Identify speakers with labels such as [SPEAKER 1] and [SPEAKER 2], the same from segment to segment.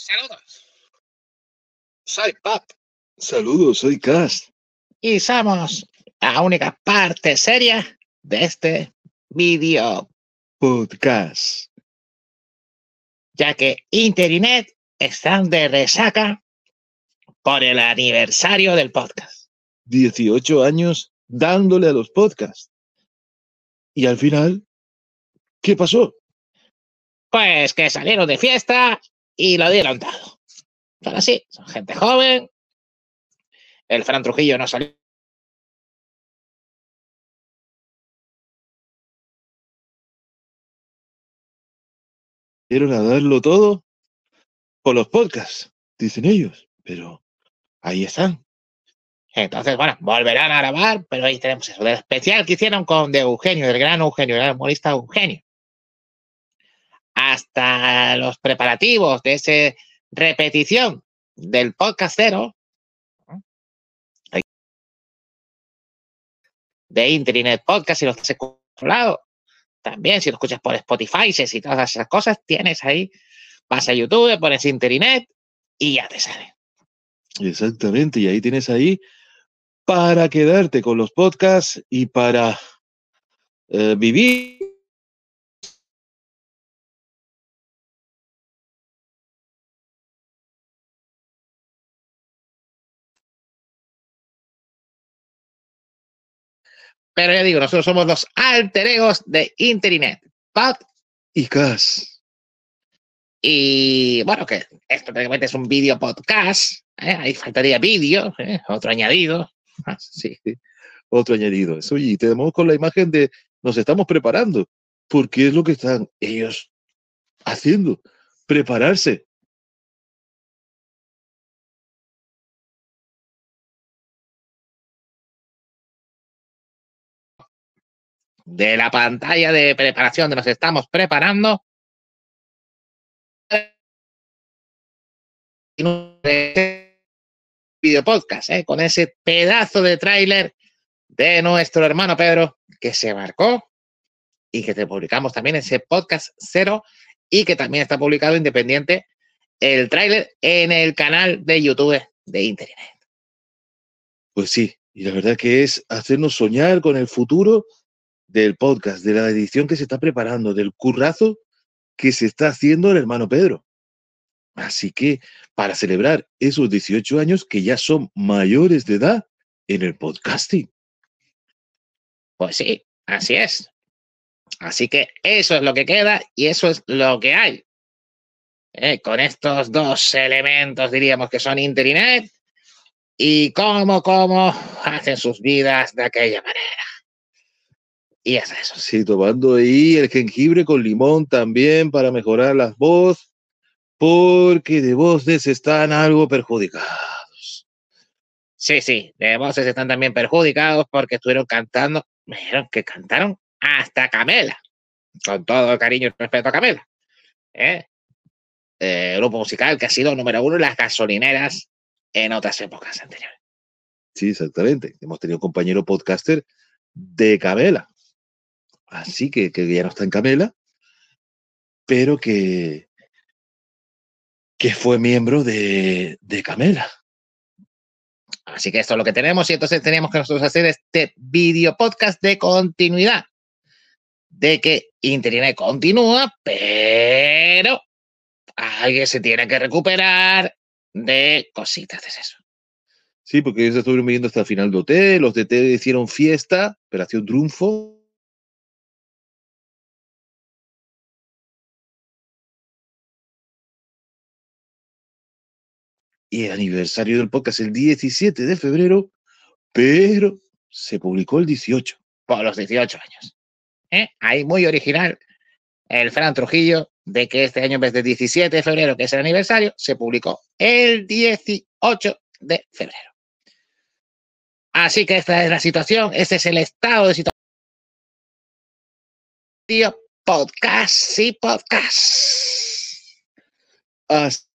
[SPEAKER 1] Saludos. Soy Pop
[SPEAKER 2] Saludos, soy Cast.
[SPEAKER 1] y somos la única parte seria de este vídeo,
[SPEAKER 2] Podcast.
[SPEAKER 1] ya que Internet están de resaca por el aniversario del podcast.
[SPEAKER 2] 18 años dándole a los podcasts. Y al final, ¿qué pasó?
[SPEAKER 1] Pues que salieron de fiesta y lo dieron todo. Son así, son gente joven. El Fran Trujillo no salió.
[SPEAKER 2] Dieron a darlo todo por los podcasts, dicen ellos. Pero ahí están.
[SPEAKER 1] Entonces, bueno, volverán a grabar, pero ahí tenemos eso del especial que hicieron con de Eugenio, del gran Eugenio, el gran humorista Eugenio. Hasta los preparativos de esa repetición del podcastero ¿no? Ahí. de Internet Podcast, si lo estás escuchando, también si lo escuchas por Spotify y todas esas cosas, tienes ahí, vas a YouTube, pones Internet y ya te sale.
[SPEAKER 2] Exactamente. Y ahí tienes ahí para quedarte con los podcasts y para eh, vivir.
[SPEAKER 1] Pero ya digo, nosotros somos los alter egos de Internet. Pod
[SPEAKER 2] Y Cas.
[SPEAKER 1] Y bueno, que esto prácticamente es un vídeo podcast. ¿eh? Ahí faltaría vídeo, ¿eh? otro añadido. Ah, sí.
[SPEAKER 2] Otro añadido. Eso, y tenemos con la imagen de nos estamos preparando. Porque es lo que están ellos haciendo. Prepararse.
[SPEAKER 1] De la pantalla de preparación de nos estamos preparando. Video podcast, ¿eh? con ese pedazo de tráiler de nuestro hermano Pedro que se marcó y que te publicamos también ese podcast cero y que también está publicado independiente el tráiler en el canal de YouTube de Internet.
[SPEAKER 2] Pues sí. Y la verdad que es hacernos soñar con el futuro del podcast, de la edición que se está preparando, del currazo que se está haciendo el hermano Pedro. Así que para celebrar esos 18 años que ya son mayores de edad en el podcasting.
[SPEAKER 1] Pues sí, así es. Así que eso es lo que queda y eso es lo que hay. Eh, con estos dos elementos diríamos que son Internet y cómo, cómo hacen sus vidas de aquella manera. Y es eso.
[SPEAKER 2] Sí, tomando ahí el jengibre con limón también para mejorar las voz, porque de voces están algo perjudicados.
[SPEAKER 1] Sí, sí, de voces están también perjudicados porque estuvieron cantando, me dijeron que cantaron hasta Camela, con todo el cariño y respeto a Camela. ¿eh? Eh, grupo musical que ha sido número uno en las gasolineras en otras épocas anteriores.
[SPEAKER 2] Sí, exactamente. Hemos tenido un compañero podcaster de Camela. Así que, que ya no está en Camela, pero que, que fue miembro de, de Camela.
[SPEAKER 1] Así que esto es lo que tenemos y entonces teníamos que nosotros hacer este video podcast de continuidad. De que Internet continúa, pero alguien se tiene que recuperar de cositas de eso.
[SPEAKER 2] Sí, porque ellos estuvieron viviendo hasta el final de OT, los de T hicieron fiesta, Operación Triunfo. Y el aniversario del podcast el 17 de febrero, pero se publicó el 18.
[SPEAKER 1] Por los 18 años. ¿eh? Ahí muy original el Fran Trujillo de que este año en vez de 17 de febrero, que es el aniversario, se publicó el 18 de febrero. Así que esta es la situación, este es el estado de situación. Podcast y podcast.
[SPEAKER 2] Así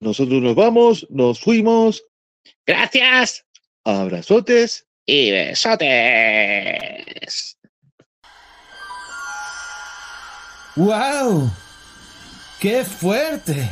[SPEAKER 2] nosotros nos vamos, nos fuimos,
[SPEAKER 1] Gracias
[SPEAKER 2] abrazotes.
[SPEAKER 1] y besotes.
[SPEAKER 3] ¡Wow! ¡Qué fuerte!